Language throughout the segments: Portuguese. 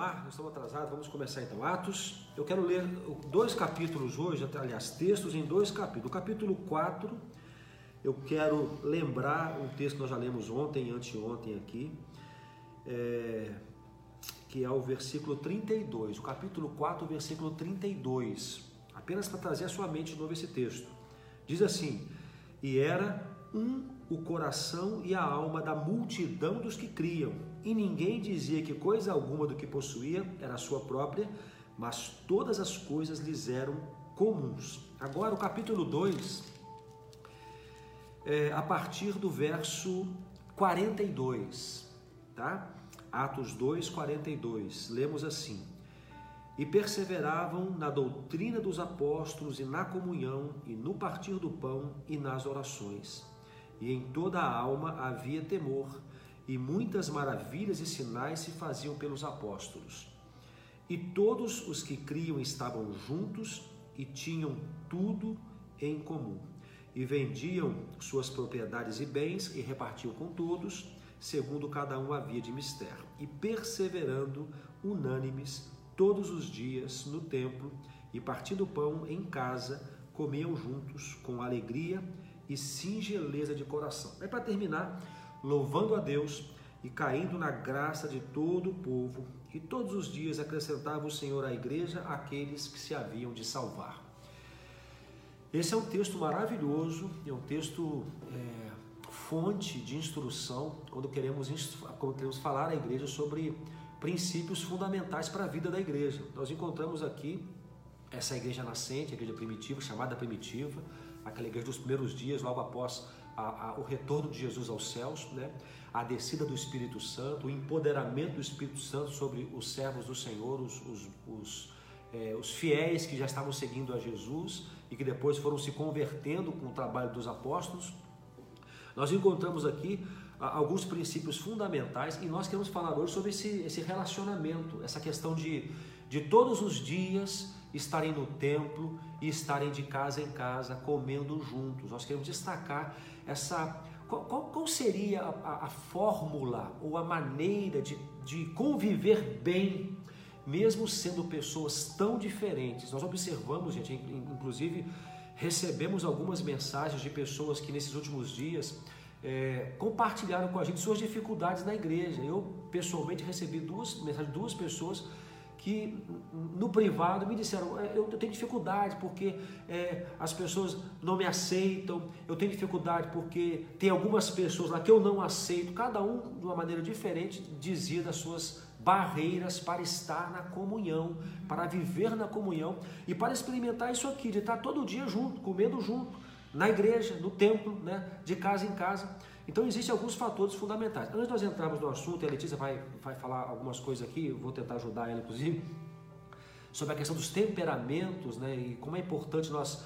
lá, nós estamos atrasados, vamos começar então. Atos, eu quero ler dois capítulos hoje, aliás, textos em dois capítulos. O capítulo 4, eu quero lembrar um texto que nós já lemos ontem anteontem aqui, é, que é o versículo 32. O capítulo 4, versículo 32. Apenas para trazer à sua mente de novo esse texto. Diz assim: E era um o coração e a alma da multidão dos que criam, e ninguém dizia que coisa alguma do que possuía era sua própria, mas todas as coisas lhes eram comuns. Agora, o capítulo 2, é, a partir do verso 42, tá? Atos 2, 42, lemos assim: E perseveravam na doutrina dos apóstolos e na comunhão, e no partir do pão e nas orações e em toda a alma havia temor, e muitas maravilhas e sinais se faziam pelos apóstolos. E todos os que criam estavam juntos e tinham tudo em comum. E vendiam suas propriedades e bens e repartiam com todos, segundo cada um havia de mistério. E perseverando unânimes todos os dias no templo e partindo pão em casa, comiam juntos com alegria singeleza de coração. É para terminar, louvando a Deus e caindo na graça de todo o povo, e todos os dias acrescentava o Senhor à igreja aqueles que se haviam de salvar. Esse é um texto maravilhoso, é um texto é, fonte de instrução quando queremos, quando queremos falar à igreja sobre princípios fundamentais para a vida da igreja. Nós encontramos aqui essa igreja nascente, a igreja primitiva, chamada primitiva, aquela igreja dos primeiros dias, logo após a, a, o retorno de Jesus aos céus, né? a descida do Espírito Santo, o empoderamento do Espírito Santo sobre os servos do Senhor, os, os, os, é, os fiéis que já estavam seguindo a Jesus e que depois foram se convertendo com o trabalho dos apóstolos. Nós encontramos aqui alguns princípios fundamentais e nós queremos falar hoje sobre esse, esse relacionamento, essa questão de, de todos os dias estarem no templo e estarem de casa em casa comendo juntos. Nós queremos destacar essa. Qual, qual, qual seria a, a, fórmula ou a maneira de, de conviver bem, mesmo sendo pessoas tão diferentes? Nós observamos, gente, inclusive recebemos algumas mensagens de pessoas que nesses últimos dias é, compartilharam com a gente suas dificuldades na igreja. Eu pessoalmente recebi duas mensagens de duas pessoas que no privado me disseram, é, eu tenho dificuldade porque é, as pessoas não me aceitam, eu tenho dificuldade porque tem algumas pessoas lá que eu não aceito, cada um de uma maneira diferente dizia das suas barreiras para estar na comunhão, para viver na comunhão e para experimentar isso aqui, de estar todo dia junto, comendo junto, na igreja, no templo, né, de casa em casa. Então existem alguns fatores fundamentais. Antes de nós entrarmos no assunto, a Letícia vai, vai falar algumas coisas aqui, eu vou tentar ajudar ela inclusive, sobre a questão dos temperamentos, né, e como é importante nós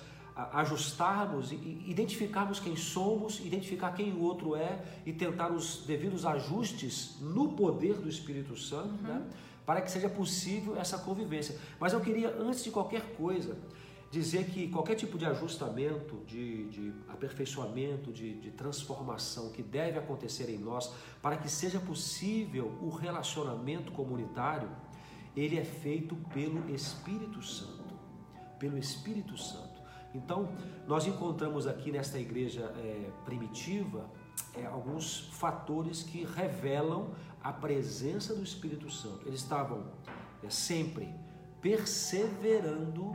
ajustarmos e identificarmos quem somos, identificar quem o outro é e tentar os devidos ajustes no poder do Espírito Santo, uhum. né, para que seja possível essa convivência. Mas eu queria, antes de qualquer coisa, dizer que qualquer tipo de ajustamento, de, de aperfeiçoamento, de, de, transformação que deve acontecer em nós para que seja possível o relacionamento comunitário, ele é feito pelo Espírito Santo. Pelo Espírito Santo. Então, nós encontramos aqui nesta igreja é, primitiva é, alguns fatores que revelam a presença do Espírito Santo. Eles estavam é, sempre perseverando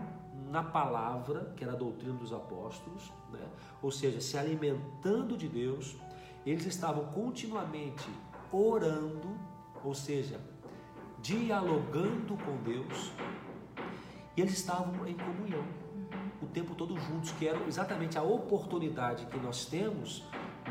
na palavra, que era a doutrina dos apóstolos, né? ou seja, se alimentando de Deus, eles estavam continuamente orando, ou seja, dialogando com Deus, e eles estavam em comunhão o tempo todo juntos, que era exatamente a oportunidade que nós temos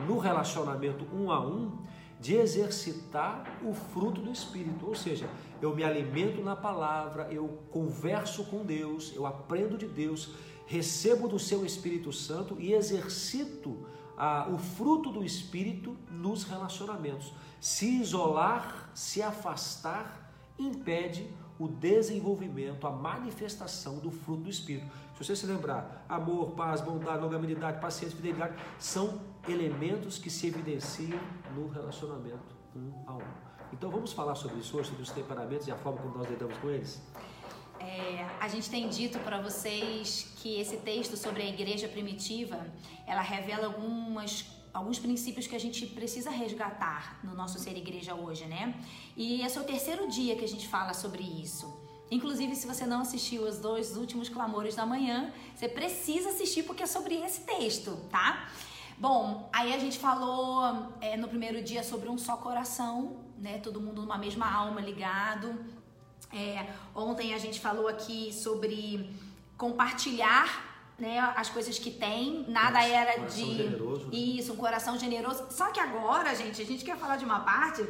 no relacionamento um a um de exercitar o fruto do Espírito, ou seja, eu me alimento na palavra, eu converso com Deus, eu aprendo de Deus, recebo do seu Espírito Santo e exercito ah, o fruto do Espírito nos relacionamentos. Se isolar, se afastar, impede o desenvolvimento, a manifestação do fruto do Espírito. Se você se lembrar, amor, paz, bondade, longanimidade, paciência, fidelidade, são elementos que se evidenciam no relacionamento um a um. Então vamos falar sobre isso hoje, sobre os temperamentos e a forma como nós lidamos com eles? É, a gente tem dito para vocês que esse texto sobre a igreja primitiva, ela revela algumas alguns princípios que a gente precisa resgatar no nosso ser igreja hoje, né? E esse é o terceiro dia que a gente fala sobre isso. Inclusive, se você não assistiu os dois últimos clamores da manhã, você precisa assistir porque é sobre esse texto, tá? Bom, aí a gente falou é, no primeiro dia sobre um só coração, né? Todo mundo numa mesma alma ligado. É, ontem a gente falou aqui sobre compartilhar né, as coisas que tem, nada Nossa, era coração de generoso, né? isso, um coração generoso. Só que agora, gente, a gente quer falar de uma parte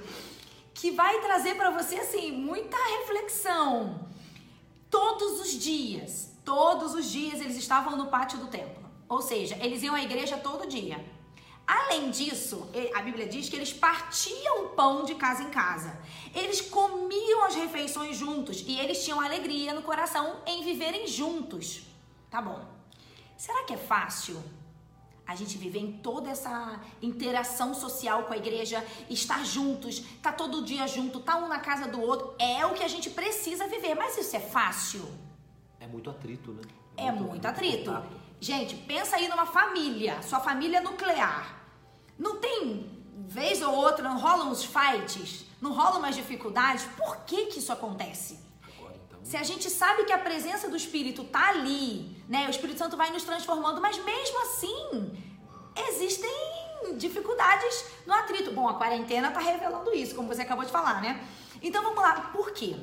que vai trazer para você assim muita reflexão. Todos os dias, todos os dias eles estavam no pátio do templo. Ou seja, eles iam à igreja todo dia. Além disso, a Bíblia diz que eles partiam pão de casa em casa. Eles comiam as refeições juntos e eles tinham alegria no coração em viverem juntos. Tá bom. Será que é fácil a gente viver em toda essa interação social com a igreja, estar juntos, tá todo dia junto, tá um na casa do outro? É o que a gente precisa viver, mas isso é fácil? É muito atrito, né? É muito atrito. contato. Gente, pensa aí numa família, sua família nuclear. Não tem vez ou outra, não rolam uns fights, não rolam umas dificuldades? Por que que isso acontece? Se a gente sabe que a presença do Espírito tá ali, né? O Espírito Santo vai nos transformando, mas mesmo assim existem dificuldades no atrito. Bom, a quarentena tá revelando isso, como você acabou de falar, né? Então vamos lá, por quê?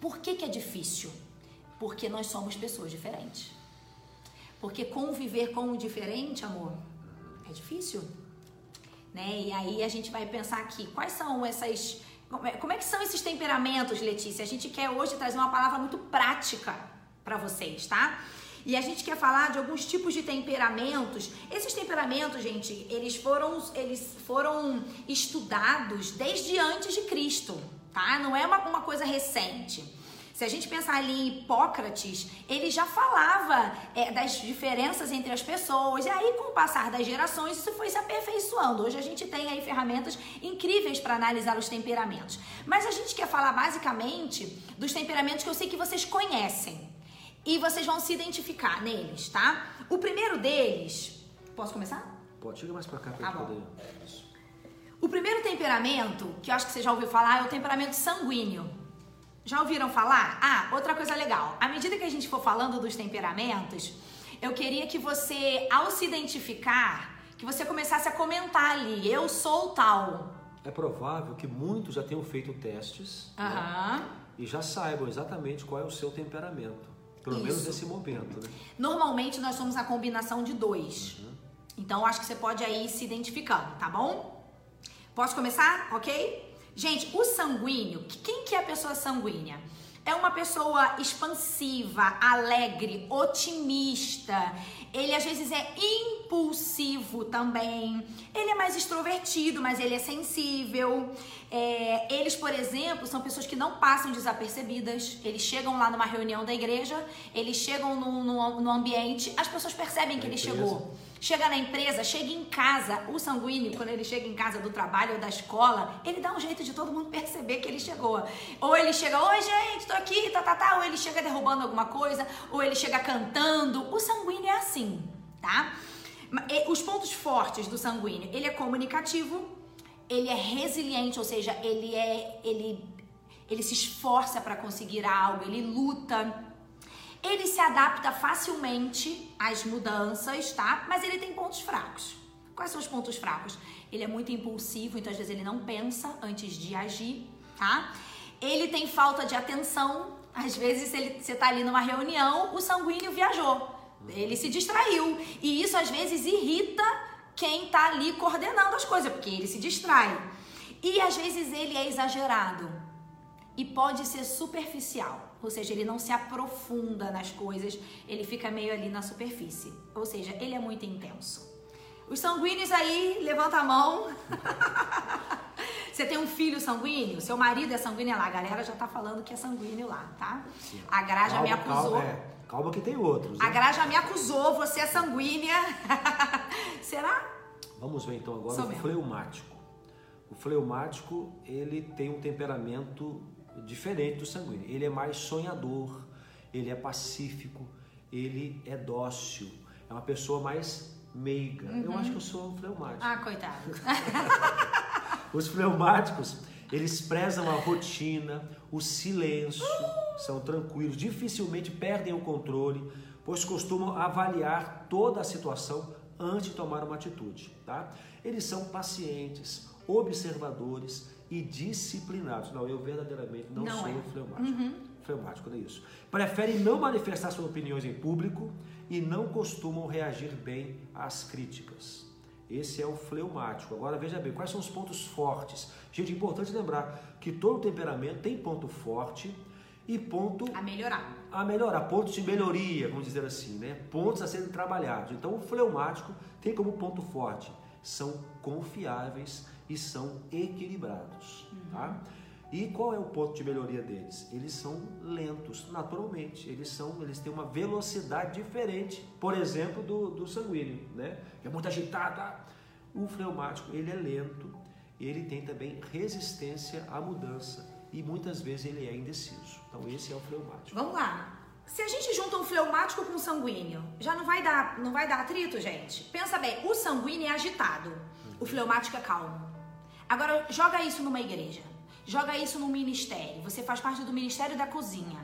Por que, que é difícil? Porque nós somos pessoas diferentes. Porque conviver com o diferente, amor, é difícil. Né? E aí a gente vai pensar aqui, quais são essas. Como é, como é que são esses temperamentos, Letícia? A gente quer hoje trazer uma palavra muito prática para vocês, tá? E a gente quer falar de alguns tipos de temperamentos. Esses temperamentos, gente, eles foram, eles foram estudados desde antes de Cristo, tá? Não é uma, uma coisa recente. Se a gente pensar ali em Hipócrates, ele já falava é, das diferenças entre as pessoas. E aí, com o passar das gerações, isso foi se aperfeiçoando. Hoje a gente tem aí ferramentas incríveis para analisar os temperamentos. Mas a gente quer falar basicamente dos temperamentos que eu sei que vocês conhecem. E vocês vão se identificar neles, tá? O primeiro deles. Posso começar? Pode, chega mais pra cá pra Tá gente bom. poder. O primeiro temperamento, que eu acho que você já ouviu falar, é o temperamento sanguíneo. Já ouviram falar? Ah, outra coisa legal. À medida que a gente for falando dos temperamentos, eu queria que você, ao se identificar, que você começasse a comentar ali, eu sou tal. É provável que muitos já tenham feito testes né, Aham. e já saibam exatamente qual é o seu temperamento. Pelo Isso. menos nesse momento, né? Normalmente nós somos a combinação de dois. Então eu acho que você pode aí ir se identificando, tá bom? Posso começar? Ok? Gente, o sanguíneo, que- quem que é a pessoa sanguínea? É uma pessoa expansiva, alegre, otimista. Ele às vezes é impulsivo também. Ele é mais extrovertido, mas ele é sensível. É, eles, por exemplo, são pessoas que não passam desapercebidas. Eles chegam lá numa reunião da igreja, eles chegam no, no, no ambiente, as pessoas percebem que ele empresa. chegou. Chega na empresa, chega em casa, o sanguíneo, quando ele chega em casa do trabalho ou da escola, ele dá um jeito de todo mundo perceber que ele chegou. Ou ele chega, oi gente, tô aqui, tá, tá, tá. Ou ele chega derrubando alguma coisa, ou ele chega cantando. O sanguíneo é assim, tá? Ma- e Os pontos fortes do sanguíneo, ele é comunicativo, ele é resiliente, ou seja, ele é, ele, ele se esforça para conseguir algo, ele luta. Ele se adapta facilmente às mudanças, tá? Mas ele tem pontos fracos. Quais são os pontos fracos? Ele é muito impulsivo, então às vezes ele não pensa antes de agir, tá? Ele tem falta de atenção. Às vezes ele, você tá ali numa reunião, o sanguíneo viajou. Ele se distraiu. E isso às vezes irrita quem tá ali coordenando as coisas, porque ele se distrai. E às vezes ele é exagerado e pode ser superficial, ou seja, ele não se aprofunda nas coisas, ele fica meio ali na superfície, ou seja, ele é muito intenso. Os sanguíneos aí, levanta a mão. Você tem um filho sanguíneo? Seu marido é sanguíneo lá? A galera já tá falando que é sanguíneo lá, tá? A Gra já me acusou. Calma, é, calma que tem outros. A Né? Gra já me acusou, você é sanguínea. Será? Vamos ver então agora Sou o mesmo. fleumático. O fleumático, ele tem um temperamento diferente do sanguíneo. Ele é mais sonhador, ele é pacífico, ele é dócil. É uma pessoa mais meiga. Uhum. Eu acho que eu sou um fleumático. Ah, coitado. Os fleumáticos, eles prezam a rotina, o silêncio, são tranquilos, dificilmente perdem o controle, pois costumam avaliar toda a situação antes de tomar uma atitude, tá? Eles são pacientes, observadores e disciplinados. Não, eu verdadeiramente não, não sou é. fleumático. Uhum. Fleumático, não é isso. Preferem não manifestar suas opiniões em público e não costumam reagir bem às críticas. Esse é o fleumático. Agora veja bem, quais são os pontos fortes? Gente, é importante lembrar que todo temperamento tem ponto forte e ponto a melhorar. A melhorar, pontos de melhoria, vamos dizer assim, né? Pontos a serem trabalhados. Então o fleumático tem como ponto forte são confiáveis e são equilibrados, uhum. tá? E qual é o ponto de melhoria deles? Eles são lentos, naturalmente. Eles são, eles têm uma velocidade diferente, por exemplo, do, do sanguíneo, né? Que é muito agitado. O fleumático, ele é lento, ele tem também resistência à mudança e muitas vezes ele é indeciso. Então esse é o fleumático. Vamos lá. Se a gente junta um fleumático com um sanguíneo, já não vai dar, não vai dar atrito, gente? Pensa bem, o sanguíneo é agitado, o fleumático é calmo. Agora joga isso numa igreja. Joga isso no ministério. Você faz parte do ministério da cozinha.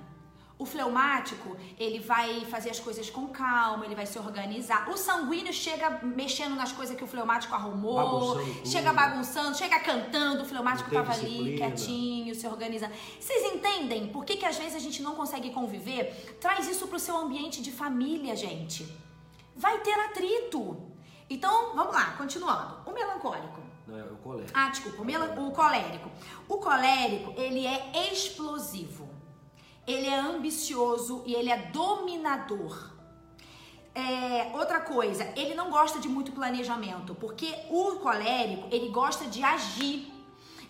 O fleumático, ele vai fazer as coisas com calma, ele vai se organizar. O sanguíneo chega mexendo nas coisas que o fleumático arrumou, bagunçando chega bagunçando, chega cantando, o fleumático tava ali quietinho, se organizando. Vocês entendem por que, que às vezes a gente não consegue conviver? Traz isso pro seu ambiente de família, gente. Vai ter atrito. Então, vamos lá, continuando. O melancólico. Não, é o colérico. Ah, desculpa, o colérico. O colérico, ele é explosivo ele é ambicioso e ele é dominador. É, outra coisa, ele não gosta de muito planejamento, porque o colérico, ele gosta de agir.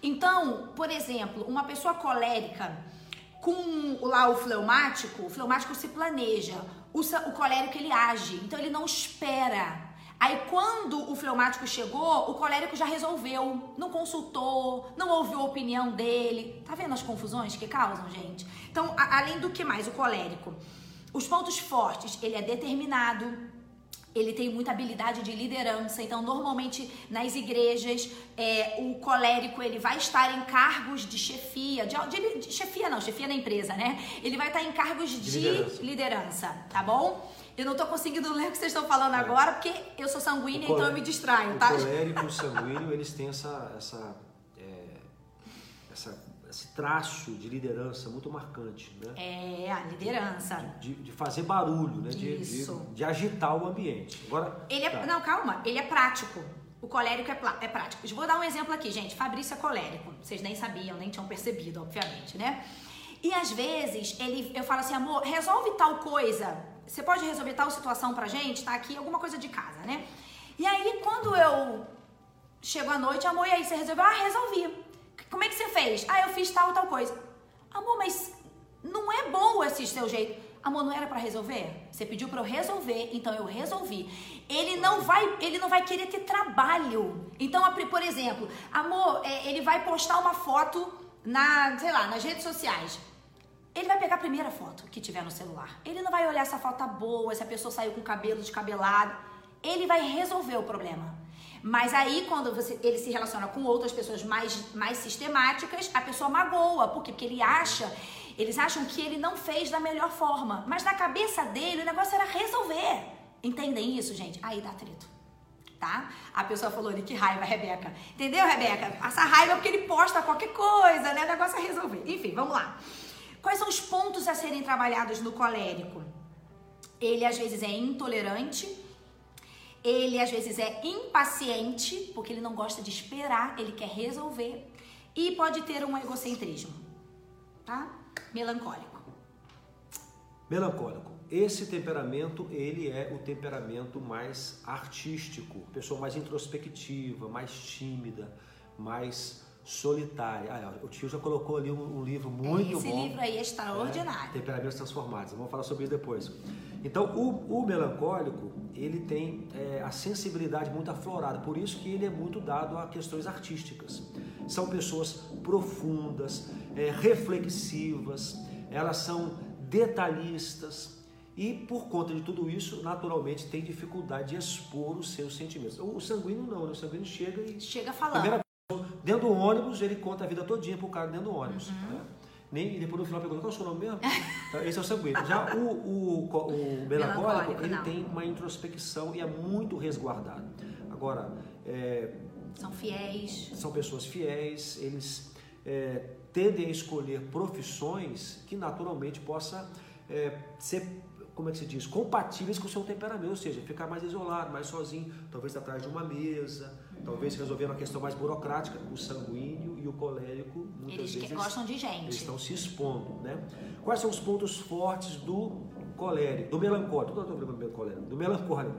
Então, por exemplo, uma pessoa colérica com lá o fleumático, o fleumático se planeja, o, o colérico ele age, então ele não espera Aí quando o fleumático chegou, o colérico já resolveu, não consultou, não ouviu a opinião dele. Tá vendo as confusões que causam, gente? Então, a, além do que mais, o colérico. Os pontos fortes, ele é determinado, ele tem muita habilidade de liderança, então normalmente nas igrejas é, o colérico ele vai estar em cargos de chefia, de, de, de, chefia não, chefia na empresa, né? Ele vai estar em cargos de, de liderança. liderança, tá bom? Eu não tô conseguindo ler o que vocês estão falando é. agora, porque eu sou sanguínea, então eu me distraio, tá? O colérico e o sanguíneo, eles têm essa, essa, é, essa, esse traço de liderança muito marcante, né? É, a liderança. De, de, de fazer barulho, né? De, Isso. De, de, agitar o ambiente. Agora, ele é, tá. Não, calma, ele é prático. O colérico é, é prático. Eu vou dar um exemplo aqui, gente. Fabrício é colérico. Vocês nem sabiam, nem tinham percebido, obviamente, né? E às vezes ele, eu falo assim, amor, resolve tal coisa você pode resolver tal situação pra gente? Tá aqui alguma coisa de casa, né? E aí, quando eu chego à noite, amor, e aí você resolveu? Ah, resolvi. Como é que você fez? Ah, eu fiz tal, tal coisa. Amor, mas não é bom esse seu jeito. Amor, não era para resolver? Você pediu para eu resolver, então eu resolvi. Ele não vai, ele não vai querer ter trabalho. Então, por exemplo, amor, é, ele vai postar uma foto na, sei lá, nas redes sociais. Ele vai pegar a primeira foto que tiver no celular. Ele não vai olhar se a foto tá boa, se a pessoa saiu com cabelo descabelado. Ele vai resolver o problema. Mas aí, quando você, ele se relaciona com outras pessoas mais, mais sistemáticas, a pessoa magoa. Por quê? Porque ele acha, eles acham que ele não fez da melhor forma. Mas na cabeça dele, o negócio era resolver. Entendem isso, gente? Aí dá atrito. Tá? A pessoa falou ali, que raiva, Rebeca. Entendeu, Rebeca? Essa raiva é porque ele posta qualquer coisa, né? O negócio é resolver. Enfim, vamos lá. Quais são os pontos a serem trabalhados no colérico? Ele às vezes é intolerante, ele às vezes é impaciente, porque ele não gosta de esperar, ele quer resolver, e pode ter um egocentrismo, tá? Melancólico. Melancólico. Esse temperamento, ele é o temperamento mais artístico, pessoa mais introspectiva, mais tímida, mais solitária. Ah, o tio já colocou ali um, um livro muito Esse bom. Esse livro aí é extraordinário. É, Temperamentos Transformados. Vamos falar sobre isso depois. Então, o, o melancólico, ele tem é, a sensibilidade muito aflorada. Por isso que ele é muito dado a questões artísticas. são pessoas profundas, é, reflexivas, elas são detalhistas e por conta de tudo isso, naturalmente tem dificuldade de expor os seus sentimentos. O sanguíneo não, né? o sanguíneo chega e. Chega falando. Primeira, dentro do ônibus, ele conta a vida todinha pro cara dentro do ônibus. Uhum. Né? Nem, e depois no final pergunta qual é o seu nome mesmo? Então, esse é o sanguíneo. Já o, o, o melancólico, ele não. tem uma introspecção e é muito resguardado. Agora, é, são fiéis. São pessoas fiéis, eles é, tendem a escolher profissões que naturalmente possa é, ser como é que se diz, compatíveis com o seu temperamento, ou seja, ficar mais isolado, mais sozinho, talvez atrás de uma mesa. Talvez resolver uma questão mais burocrática. O sanguíneo e o colérico, muitas eles vezes, gostam de gente. Eles estão se expondo, né? Quais são os pontos fortes do colérico, do melancólico, do, do, do, do melancólico?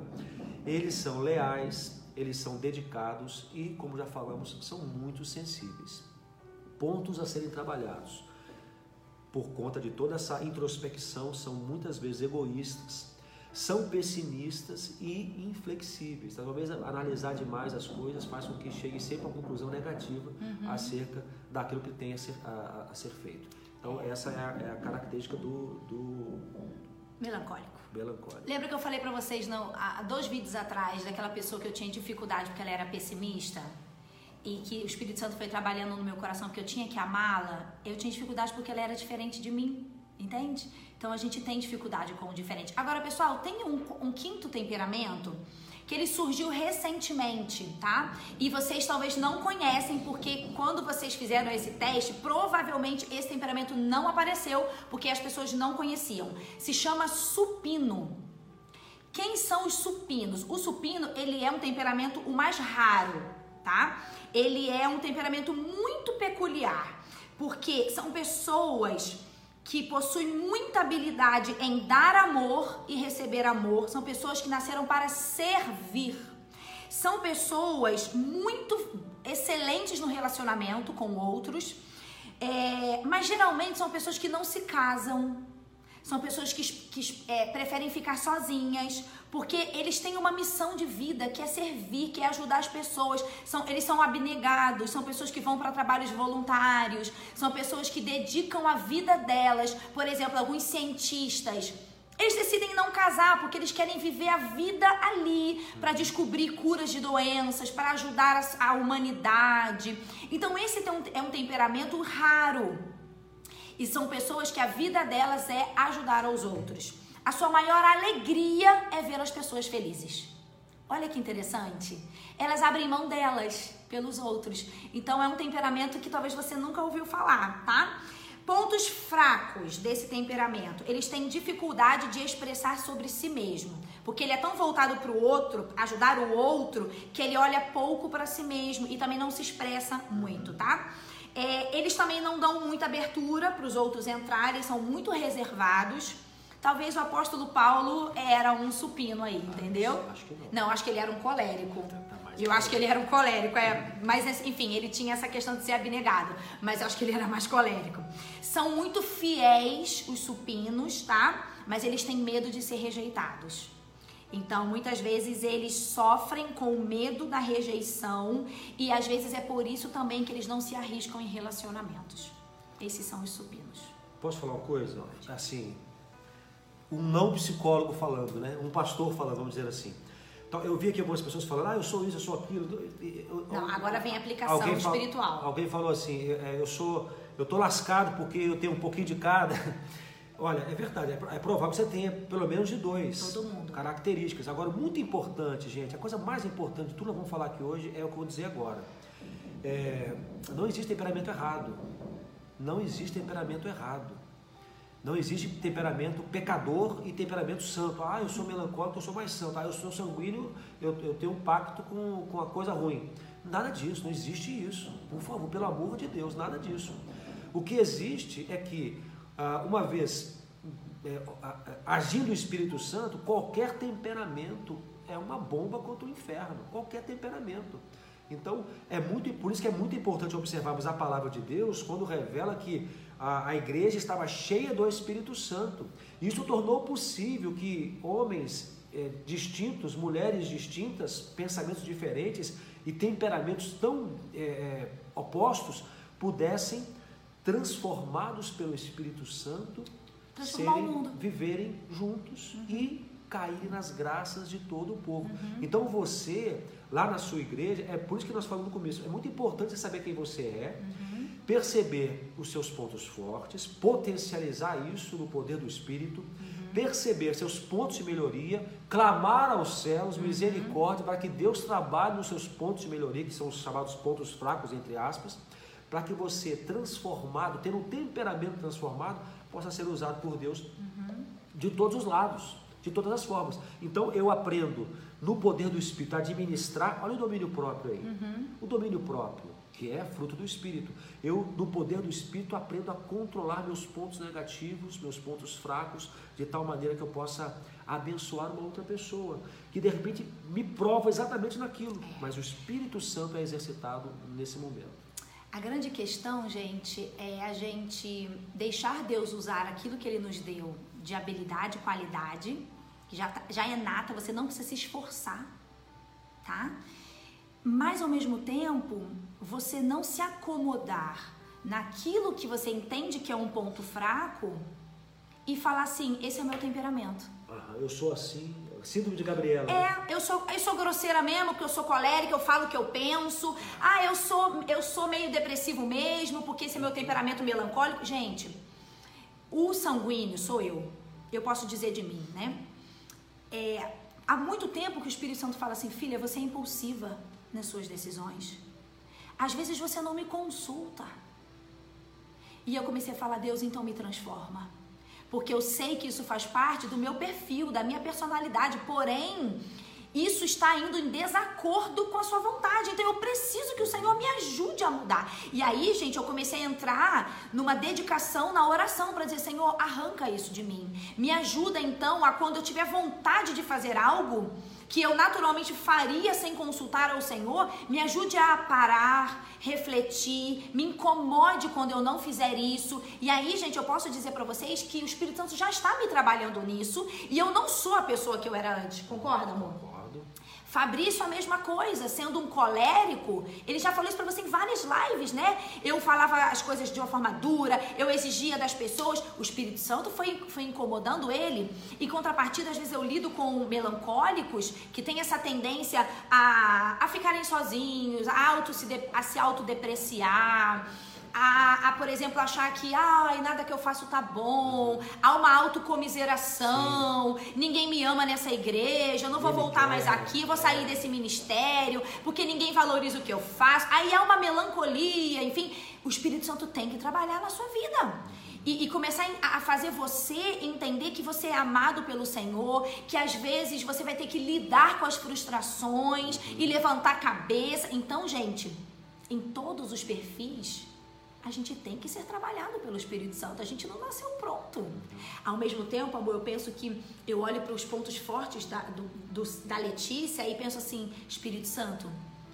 Eles são leais, eles são dedicados e, como já falamos, são muito sensíveis. Pontos a serem trabalhados por conta de toda essa introspecção, são muitas vezes egoístas, são pessimistas e inflexíveis. Então, talvez analisar demais as coisas faz com que chegue sempre a uma conclusão negativa uhum. acerca daquilo que tem a ser, a, a ser feito. Então, essa é a, é a característica do, do, Melancólico. Melancólico. Lembra que eu falei para vocês não, há dois vídeos atrás daquela pessoa que eu tinha dificuldade porque ela era pessimista? e que o Espírito Santo foi trabalhando no meu coração porque eu tinha que amá-la, eu tinha dificuldade porque ela era diferente de mim, entende? Então a gente tem dificuldade com o diferente. Agora, pessoal, tem um, um quinto temperamento que ele surgiu recentemente, tá? E vocês talvez não conhecem porque quando vocês fizeram esse teste, provavelmente esse temperamento não apareceu porque as pessoas não conheciam. Se chama supino. Quem são os supinos? O supino, ele é um temperamento o mais raro, tá? ele é um temperamento muito peculiar, porque são pessoas que possuem muita habilidade em dar amor e receber amor, são pessoas que nasceram para servir. São pessoas muito excelentes no relacionamento com outros, é, mas geralmente são pessoas que não se casam, são pessoas que, que é, preferem ficar sozinhas, porque eles têm uma missão de vida que é servir, que é ajudar as pessoas. São, eles são abnegados, são pessoas que vão para trabalhos voluntários, são pessoas que dedicam a vida delas. Por exemplo, alguns cientistas. Eles decidem não casar porque eles querem viver a vida ali para descobrir curas de doenças, para ajudar a, a humanidade. Então, esse é um temperamento raro e são pessoas que a vida delas é ajudar aos outros. A sua maior alegria é ver as pessoas felizes. Olha que interessante. Elas abrem mão delas pelos outros. Então é um temperamento que talvez você nunca ouviu falar, tá? Pontos fracos desse temperamento. Eles têm dificuldade de expressar sobre si mesmo, porque ele é tão voltado para o outro, ajudar o outro, que ele olha pouco para si mesmo e também não se expressa muito, tá? É, eles também não dão muita abertura para os outros entrarem, são muito reservados. Talvez o apóstolo Paulo era um supino aí, entendeu? Acho que não. Não, acho que ele era um colérico. Eu acho que ele era um colérico, é, mas enfim, ele tinha essa questão de ser abnegado, mas eu acho que ele era mais colérico. São muito fiéis os supinos, tá? Mas eles têm medo de ser rejeitados. Então, muitas vezes eles sofrem com o medo da rejeição e às vezes é por isso também que eles não se arriscam em relacionamentos. Esses são os supinos. Posso falar uma coisa? Assim, um não psicólogo falando, né? Um pastor falando, vamos dizer assim. Então, eu vi aqui algumas pessoas falando, ah, eu sou isso, eu sou aquilo. Não, agora vem a aplicação alguém espiritual. Alguém falou assim, é, eu sou, eu tô lascado porque eu tenho um pouquinho de cada. Olha, é verdade, é, é provável que você tenha pelo menos de dois características. Agora, muito importante, gente, a coisa mais importante de tudo que nós vamos falar aqui hoje é o que eu vou dizer agora. É, não existe temperamento errado. Não existe temperamento errado. Não existe temperamento pecador e temperamento santo. Ah, eu sou melancólico, eu sou mais santo. Ah, eu sou sanguíneo, eu, eu tenho um pacto com, com a coisa ruim. Nada disso, não existe isso. Por favor, pelo amor de Deus, nada disso. O que existe é que ah, uma vez é, agindo o Espírito Santo, qualquer temperamento é uma bomba contra o inferno, qualquer temperamento. Então, é muito, por isso que é muito importante observarmos a palavra de Deus quando revela que a, a igreja estava cheia do Espírito Santo. Isso tornou possível que homens é, distintos, mulheres distintas, pensamentos diferentes, e temperamentos tão é, opostos pudessem, transformados pelo Espírito Santo, serem, viverem juntos uhum. e caírem nas graças de todo o povo. Uhum. Então você, lá na sua igreja, é por isso que nós falamos no começo, é muito importante saber quem você é, uhum. Perceber os seus pontos fortes, potencializar isso no poder do Espírito, uhum. perceber seus pontos de melhoria, clamar aos céus uhum. misericórdia para que Deus trabalhe nos seus pontos de melhoria, que são os chamados pontos fracos, entre aspas, para que você, transformado, tendo um temperamento transformado, possa ser usado por Deus uhum. de todos os lados, de todas as formas. Então eu aprendo no poder do Espírito a administrar, olha o domínio próprio aí, uhum. o domínio próprio, que é fruto do Espírito. Eu, no poder do Espírito, aprendo a controlar meus pontos negativos, meus pontos fracos, de tal maneira que eu possa abençoar uma outra pessoa, que de repente me prova exatamente naquilo, mas o Espírito Santo é exercitado nesse momento. A grande questão, gente, é a gente deixar Deus usar aquilo que Ele nos deu de habilidade, qualidade, que já, tá, já é nata, você não precisa se esforçar, tá? Mas ao mesmo tempo, você não se acomodar naquilo que você entende que é um ponto fraco e falar assim: esse é o meu temperamento. Ah, eu sou assim, Síndrome de Gabriela. É, eu sou, eu sou grosseira mesmo, porque eu sou colérica, eu falo o que eu penso. Ah, eu sou, eu sou meio depressivo mesmo, porque esse é meu temperamento melancólico. Gente, o sanguíneo sou eu. Eu posso dizer de mim, né? É, há muito tempo que o Espírito Santo fala assim, filha, você é impulsiva nas suas decisões. Às vezes você não me consulta. E eu comecei a falar, Deus, então me transforma porque eu sei que isso faz parte do meu perfil, da minha personalidade, porém, isso está indo em desacordo com a sua vontade. Então eu preciso que o Senhor me ajude a mudar. E aí, gente, eu comecei a entrar numa dedicação na oração para dizer: Senhor, arranca isso de mim. Me ajuda então a quando eu tiver vontade de fazer algo, que eu naturalmente faria sem consultar ao Senhor, me ajude a parar, refletir, me incomode quando eu não fizer isso. E aí, gente, eu posso dizer para vocês que o Espírito Santo já está me trabalhando nisso e eu não sou a pessoa que eu era antes. Concorda, amor? Fabrício, a mesma coisa, sendo um colérico, ele já falou isso para você em várias lives, né? Eu falava as coisas de uma forma dura, eu exigia das pessoas, o Espírito Santo foi, foi incomodando ele. Em contrapartida, às vezes eu lido com melancólicos que têm essa tendência a, a ficarem sozinhos, a, auto -se, a se autodepreciar a, a, por exemplo, achar que ai, nada que eu faço tá bom, há uma autocomiseração, Sim. ninguém me ama nessa igreja, eu não vou voltar mais aqui, vou sair desse ministério, porque ninguém valoriza o que eu faço. Aí há uma melancolia, enfim, o Espírito Santo tem que trabalhar na sua vida. E, e, começar a fazer você entender que você é amado pelo Senhor, que às vezes você vai ter que lidar com as frustrações e levantar a cabeça. Então, gente, em todos os perfis, a gente tem que ser trabalhado pelo Espírito Santo. A gente não nasceu pronto. Ao mesmo tempo, amor, eu penso que eu olho para os pontos fortes da, do, do, da Letícia e penso assim: Espírito Santo,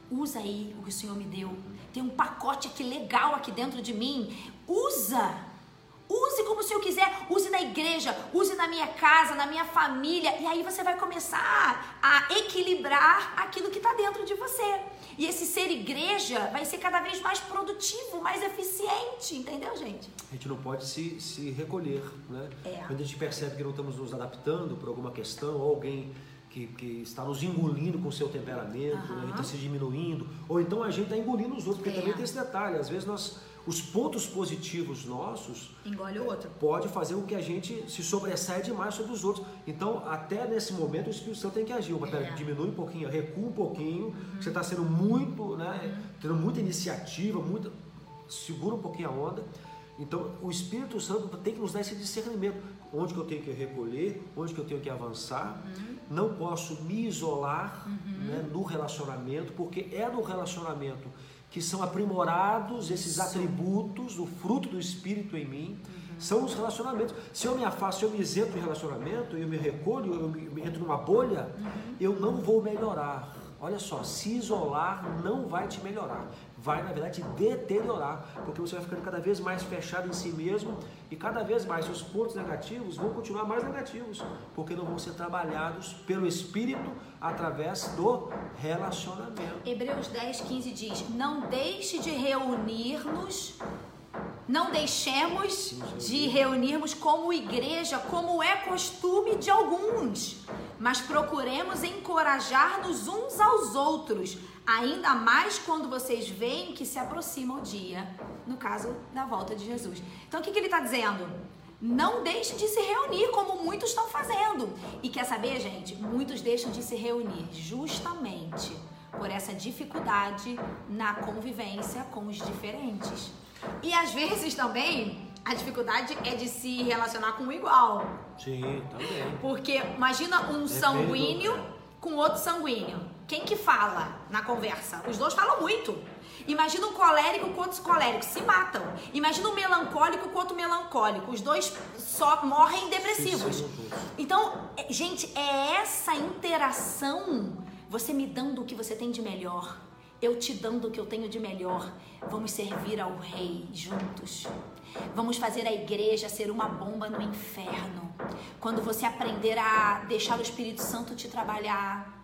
usa aí o que o Senhor me deu. Tem um pacote aqui legal aqui dentro de mim. Usa! Use como o Senhor quiser, use na igreja, use na minha casa, na minha família, e aí você vai começar a equilibrar aquilo que está dentro de você. E esse ser igreja vai ser cada vez mais produtivo, mais eficiente, entendeu, gente? A gente não pode se, se recolher, né? É. Quando a gente percebe que não estamos nos adaptando por alguma questão, ou alguém que, que, está nos engolindo com o seu temperamento, uhum. né? está se diminuindo, ou então a gente está engolindo os outros, porque é. também tem esse detalhe, às vezes nós os pontos positivos nossos engole o outro. Pode fazer com que a gente se sobressaia demais sobre os outros. Então, até nesse momento, o Espírito Santo tem que agir. É. diminui um pouquinho, recua um pouquinho. Uhum. Você está sendo muito, né? Uhum. Tendo muita iniciativa, muita. Segura um pouquinho a onda. Então, o Espírito Santo tem que nos dar esse discernimento. Onde que eu tenho que recolher, onde que eu tenho que avançar. Uhum. Não posso me isolar uhum. né, no relacionamento, porque é no relacionamento que são aprimorados esses atributos, o fruto do Espírito em mim, uhum. são os relacionamentos. Se eu me afasto, se eu me isento do relacionamento, eu me recolho, eu me, entro numa bolha, uhum. eu não vou melhorar. Olha só, se isolar não vai te melhorar. Vai, na verdade, deteriorar, porque você vai ficando cada vez mais fechado em si mesmo e cada vez mais seus pontos negativos vão continuar mais negativos, porque não vão ser trabalhados pelo Espírito através do relacionamento. Hebreus 10, 15 diz: Não deixe de reunir-nos não deixemos de reunirmos como igreja, como é costume de alguns, mas procuremos encorajar-nos uns aos outros, ainda mais quando vocês veem que se aproxima o dia, no caso da volta de Jesus. Então, o que, que ele está dizendo? Não deixe de se reunir como muitos estão fazendo. E quer saber, gente? Muitos deixam de se reunir justamente por essa dificuldade na convivência com os diferentes. E às vezes também a dificuldade é de se relacionar com o igual. Sim, também. Porque imagina um sanguíneo com outro sanguíneo. Quem que fala na conversa? Os dois falam muito. Imagina um colérico com outro colérico, se matam. Imagina um melancólico com outro melancólico. Os dois só morrem depressivos. Então, é, gente, é essa interação, você me dando o que você tem de melhor eu te dando o que eu tenho de melhor. Vamos servir ao Rei juntos. Vamos fazer a igreja ser uma bomba no inferno. Quando você aprender a deixar o Espírito Santo te trabalhar,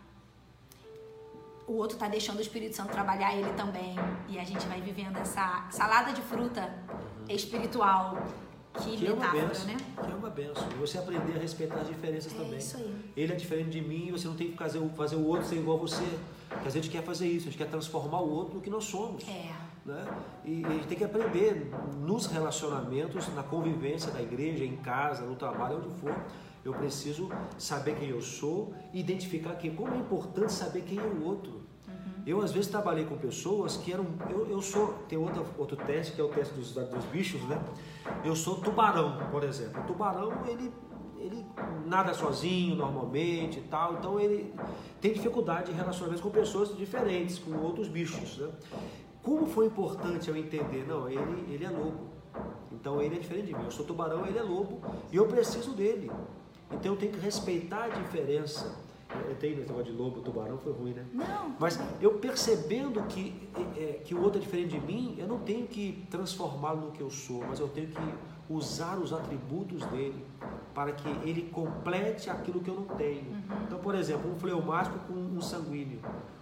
o outro está deixando o Espírito Santo trabalhar ele também. E a gente vai vivendo essa salada de fruta espiritual que, que metáfora, é uma benção, né? Que é uma benção. E você aprender a respeitar as diferenças é também. Isso aí. Ele é diferente de mim e você não tem que fazer, fazer o outro ser igual a você. Porque a gente quer fazer isso, a gente quer transformar o outro no que nós somos. É. Né? E a gente tem que aprender nos relacionamentos, na convivência da igreja, em casa, no trabalho, onde for. Eu preciso saber quem eu sou, identificar quem. Como é importante saber quem é o outro. Eu, às vezes, trabalhei com pessoas que eram. Eu, eu sou. Tem outro, outro teste, que é o teste dos, dos bichos, né? Eu sou tubarão, por exemplo. O tubarão, ele, ele nada sozinho normalmente e tal. Então, ele tem dificuldade em relacionamentos com pessoas diferentes, com outros bichos, né? Como foi importante eu entender? Não, ele, ele é lobo. Então, ele é diferente de mim. Eu sou tubarão, ele é lobo. E eu preciso dele. Então, eu tenho que respeitar a diferença eu tenho esse negócio de lobo, tubarão, foi ruim, né? Não. Mas eu percebendo que, é, que o outro é diferente de mim, eu não tenho que transformá-lo no que eu sou, mas eu tenho que usar os atributos dele para que ele complete aquilo que eu não tenho. Uhum. Então, por exemplo, um fleumático com um sanguíneo.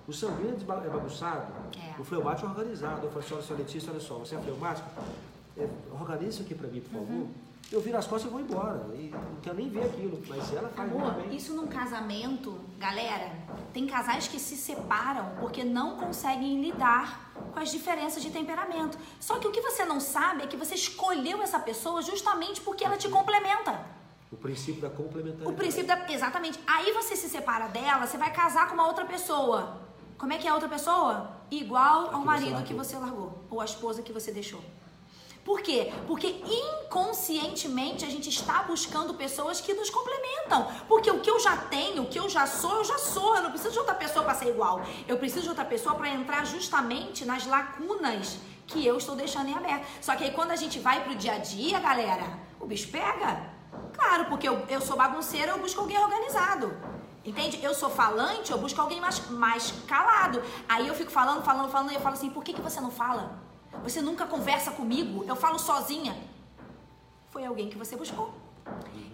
O sanguíneo é, é bagunçado, é. o fleumático é organizado. Eu falo assim, olha, senhora Letícia, olha só, você é fleumático? É, organize isso aqui para mim, por favor. Uhum eu viro as costas e vou embora. E não quero nem ver aquilo. Mas ela faz Amor, isso num casamento, galera, tem casais que se separam porque não conseguem lidar com as diferenças de temperamento. Só que o que você não sabe é que você escolheu essa pessoa justamente porque ela te complementa. O princípio da complementaridade. O princípio da. Exatamente. Aí você se separa dela, você vai casar com uma outra pessoa. Como é que é a outra pessoa? Igual ao marido que você largou. Ou a esposa que você deixou. Por quê? Porque inconscientemente a gente está buscando pessoas que nos complementam. Porque o que eu já tenho, o que eu já sou, eu já sou. Eu não preciso de outra pessoa para ser igual. Eu preciso de outra pessoa para entrar justamente nas lacunas que eu estou deixando em aberto. Só que aí quando a gente vai pro dia a dia, galera, o bicho pega. Claro, porque eu, eu sou bagunceira, eu busco alguém organizado. Entende? Eu sou falante, eu busco alguém mais, mais calado. Aí eu fico falando, falando, falando, e eu falo assim, por que, que você não fala? Você nunca conversa comigo, eu falo sozinha. Foi alguém que você buscou.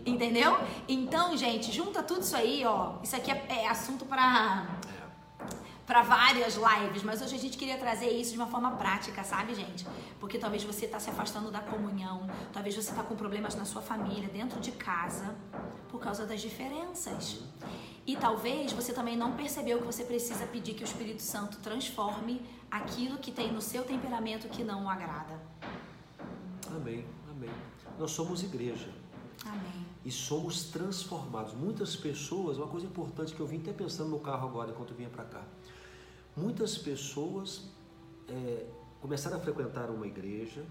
Entendeu? Então, gente, junta tudo isso aí, ó. Isso aqui é, é assunto para para várias lives, mas hoje a gente queria trazer isso de uma forma prática, sabe, gente? Porque talvez você está se afastando da comunhão, talvez você está com problemas na sua família, dentro de casa, por causa das diferenças. E talvez você também não percebeu que você precisa pedir que o Espírito Santo transforme aquilo que tem no seu temperamento que não o agrada. Amém, amém. Nós somos igreja. Amém. E somos transformados. Muitas pessoas, uma coisa importante que eu vim até pensando no carro agora enquanto vinha para cá. Muitas pessoas é, começaram a frequentar uma igreja,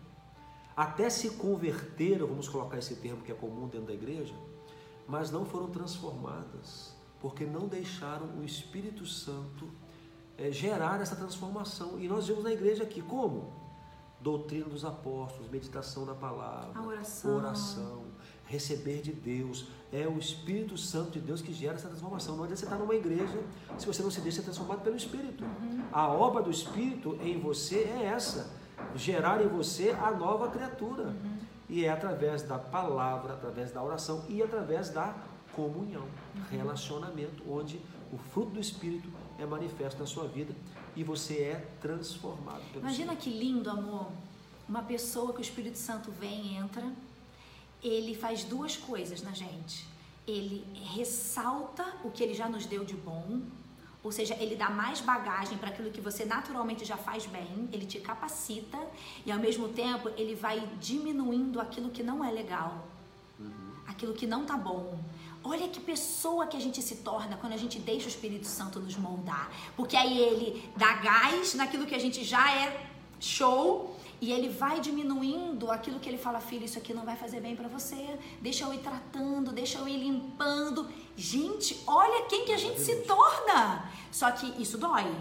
até se converteram, vamos colocar esse termo que é comum dentro da igreja, mas não foram transformadas, porque não deixaram o Espírito Santo é, gerar essa transformação. E nós vemos na igreja aqui como? doutrina dos apóstolos, meditação na palavra, oração. oração, receber de Deus. É o Espírito Santo de Deus que gera essa transformação. Não adianta você estar numa igreja se você não se deixa ser transformado pelo Espírito. A obra do Espírito em você é essa: gerar em você a nova criatura. E é através da palavra, através da oração e através da comunhão, relacionamento, onde o fruto do Espírito é manifesto na sua vida e você é transformado pelo Imagina Senhor. que lindo, amor. Uma pessoa que o Espírito Santo vem e entra, ele faz duas coisas na gente. Ele ressalta o que ele já nos deu de bom, ou seja, ele dá mais bagagem para aquilo que você naturalmente já faz bem, ele te capacita e ao mesmo tempo ele vai diminuindo aquilo que não é legal, aquilo que não tá bom. Olha que pessoa que a gente se torna quando a gente deixa o Espírito Santo nos moldar. Porque aí ele dá gás naquilo que a gente já é show e ele vai diminuindo aquilo que ele fala, filho, isso aqui não vai fazer bem pra você. Deixa eu ir tratando, deixa eu ir limpando. Gente, olha quem que a gente se torna. Só que isso dói.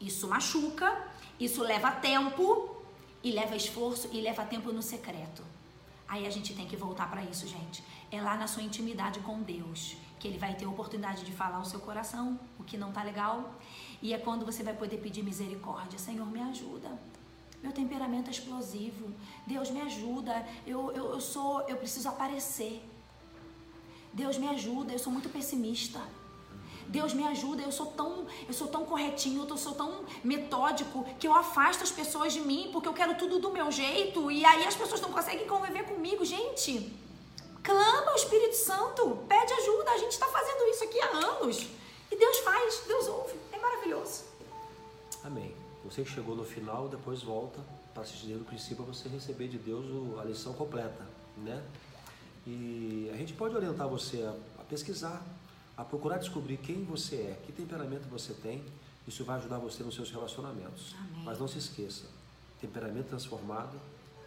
Isso machuca, isso leva tempo e leva esforço e leva tempo no secreto. Aí a gente tem que voltar para isso, gente. É lá na sua intimidade com Deus que ele vai ter a oportunidade de falar ao seu coração o que não tá legal. E é quando você vai poder pedir misericórdia. Senhor, me ajuda. Meu temperamento é explosivo. Deus me ajuda. Eu, eu, eu sou, eu preciso aparecer. Deus me ajuda. Eu sou muito pessimista. Deus me ajuda, eu sou tão, eu sou tão corretinho, eu sou tão metódico que eu afasto as pessoas de mim porque eu quero tudo do meu jeito e aí as pessoas não conseguem conviver comigo, gente. Clama ao Espírito Santo, pede ajuda. A gente está fazendo isso aqui há anos e Deus faz, Deus ouve. É maravilhoso. Amém. Você que chegou no final, depois volta para assistir do princípio para você receber de Deus a lição completa, né? E a gente pode orientar você a pesquisar, a procurar descobrir quem você é, que temperamento você tem. Isso vai ajudar você nos seus relacionamentos. Amém. Mas não se esqueça, temperamento transformado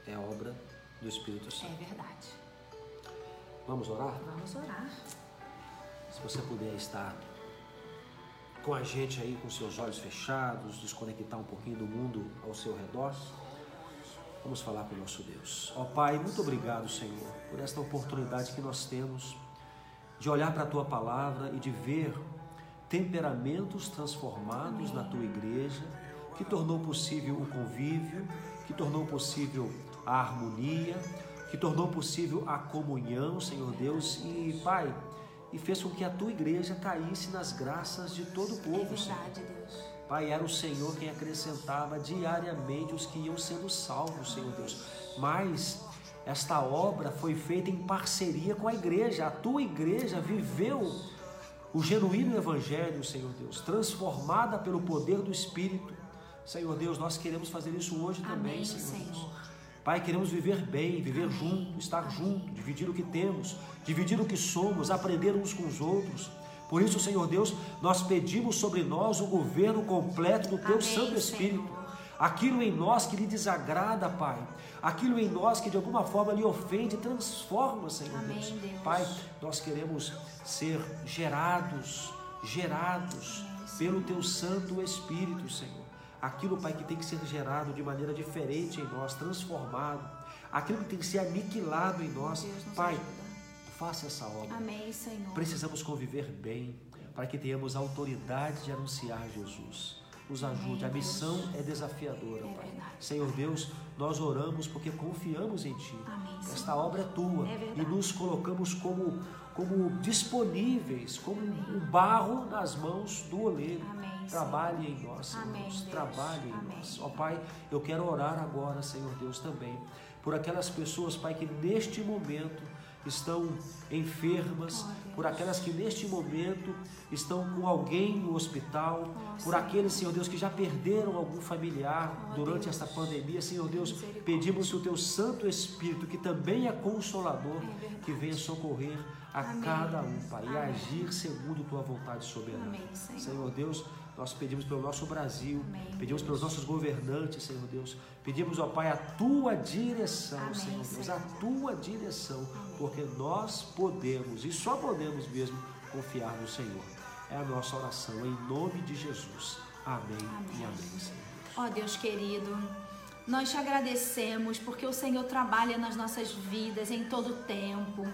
é obra do Espírito É Santo. verdade. Vamos orar? Vamos orar. Se você puder estar com a gente aí com seus olhos fechados, desconectar um pouquinho do mundo ao seu redor, vamos falar com o nosso Deus. Ó Pai, muito obrigado, Senhor, por esta oportunidade que nós temos de olhar para a tua palavra e de ver temperamentos transformados na tua igreja, que tornou possível o convívio, que tornou possível a harmonia, que tornou possível a comunhão, Senhor Deus, e Pai, e fez com que a tua igreja caísse nas graças de todo o É povo, Senhor. Pai, era o Senhor quem acrescentava diariamente os que iam sendo salvos, Senhor Deus. Mas esta obra foi feita em parceria com a igreja. A tua igreja viveu o genuíno evangelho, Senhor Deus, transformada pelo poder do Espírito. Senhor Deus, nós queremos fazer isso hoje também, Amém, Senhor, Deus. Senhor. Pai, queremos viver bem, viver junto, estar junto, dividir o que temos, dividir o que somos, aprender uns com os outros. Por isso, Senhor Deus, nós pedimos sobre nós o governo completo do Teu Amém, Santo Espírito. Senhor. Aquilo em nós que lhe desagrada, Pai. Aquilo em nós que de alguma forma lhe ofende, transforma, Senhor Amém, Deus. Deus. Pai, nós queremos ser gerados, gerados pelo Teu Santo Espírito, Senhor. Aquilo, Pai, que tem que ser gerado de maneira diferente em nós, transformado. Aquilo que tem que ser aniquilado em nós. Pai, ajuda. faça essa obra. Amém, Senhor. Precisamos conviver bem para que tenhamos autoridade de anunciar Jesus. Nos ajude. A missão é desafiadora, É Pai. Senhor Deus, nós oramos porque confiamos em Ti. Esta obra é Tua É e nos colocamos como, como disponíveis, como um barro nas mãos do oleiro. Trabalhe em nós, Senhor Deus. Trabalhe em nós. Ó Pai, eu quero orar agora, Senhor Deus, também por aquelas pessoas, Pai, que neste momento estão enfermas. Por aquelas que neste momento estão com alguém no hospital, Ó, por aqueles, Senhor Deus, que já perderam algum familiar Ó, durante Deus. esta pandemia, Senhor Deus, pedimos que o Teu Santo Espírito, que também é consolador, É que venha socorrer a Amém. cada um, Pai, e Amém. agir segundo Tua vontade soberana. Amém, Senhor. Senhor Deus, nós pedimos pelo nosso Brasil, Amém, pedimos pelos nossos governantes, Senhor Deus. Pedimos, ó Pai, a tua direção, Amém, Senhor Deus, Senhor. a tua direção, Amém. porque nós podemos e só podemos mesmo confiar no Senhor. É a nossa oração, em nome de Jesus. Amém, Amém. e amém, Senhor. Ó Deus querido, Nós te agradecemos porque o Senhor trabalha nas nossas vidas em todo tempo.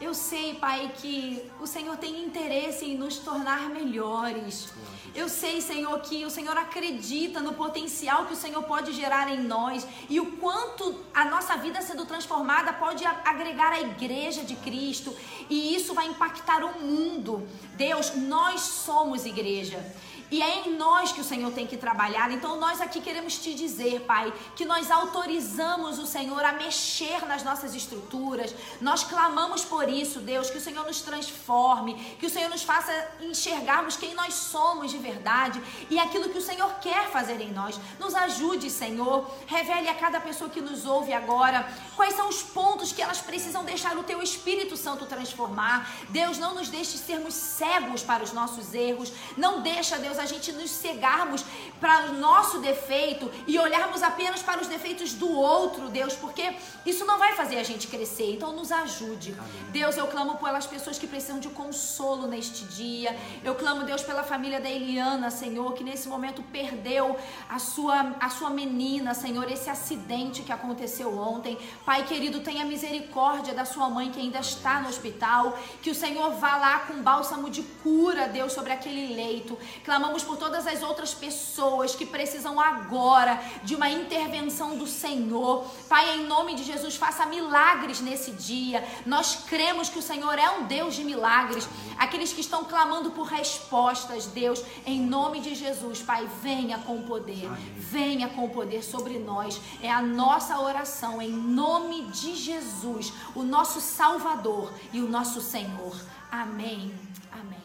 Eu sei, Pai, que o Senhor tem interesse em nos tornar melhores. Eu sei, Senhor, que o Senhor acredita no potencial que o Senhor pode gerar em nós e o quanto a nossa vida sendo transformada pode agregar a igreja de Cristo e isso vai impactar o mundo. Deus, nós somos igreja. E é em nós que o Senhor tem que trabalhar. Então nós aqui queremos te dizer, Pai, que nós autorizamos o Senhor a mexer nas nossas estruturas. Nós clamamos por isso, Deus, que o Senhor nos transforme, que o Senhor nos faça enxergarmos quem nós somos de verdade e aquilo que o Senhor quer fazer em nós. Nos ajude, Senhor. Revele a cada pessoa que nos ouve agora quais são os pontos que elas precisam deixar o teu Espírito Santo transformar. Deus, não nos deixe sermos cegos para os nossos erros. Não deixa, Deus, a gente nos cegarmos para o nosso defeito e olharmos apenas para os defeitos do outro, Deus, porque isso não vai fazer a gente crescer. Então nos ajude. Amém. Deus, eu clamo pelas pessoas que precisam de consolo neste dia. Eu clamo, Deus, pela família da Eliana, Senhor, que nesse momento perdeu a sua a sua menina, Senhor, esse acidente que aconteceu ontem. Pai querido, tenha misericórdia da sua mãe que ainda está no hospital, que o Senhor vá lá com bálsamo de cura, Deus, sobre aquele leito. Clamamos clamamos por todas as outras pessoas que precisam agora de uma intervenção do Senhor. Pai, em nome de Jesus, faça milagres nesse dia. Nós cremos que o Senhor é um Deus de milagres. Aqueles que estão clamando por respostas, Deus, em nome de Jesus, Pai, venha com poder. Venha com poder sobre nós. É a nossa oração em nome de Jesus, o nosso Salvador e o nosso Senhor. Amém. Amém.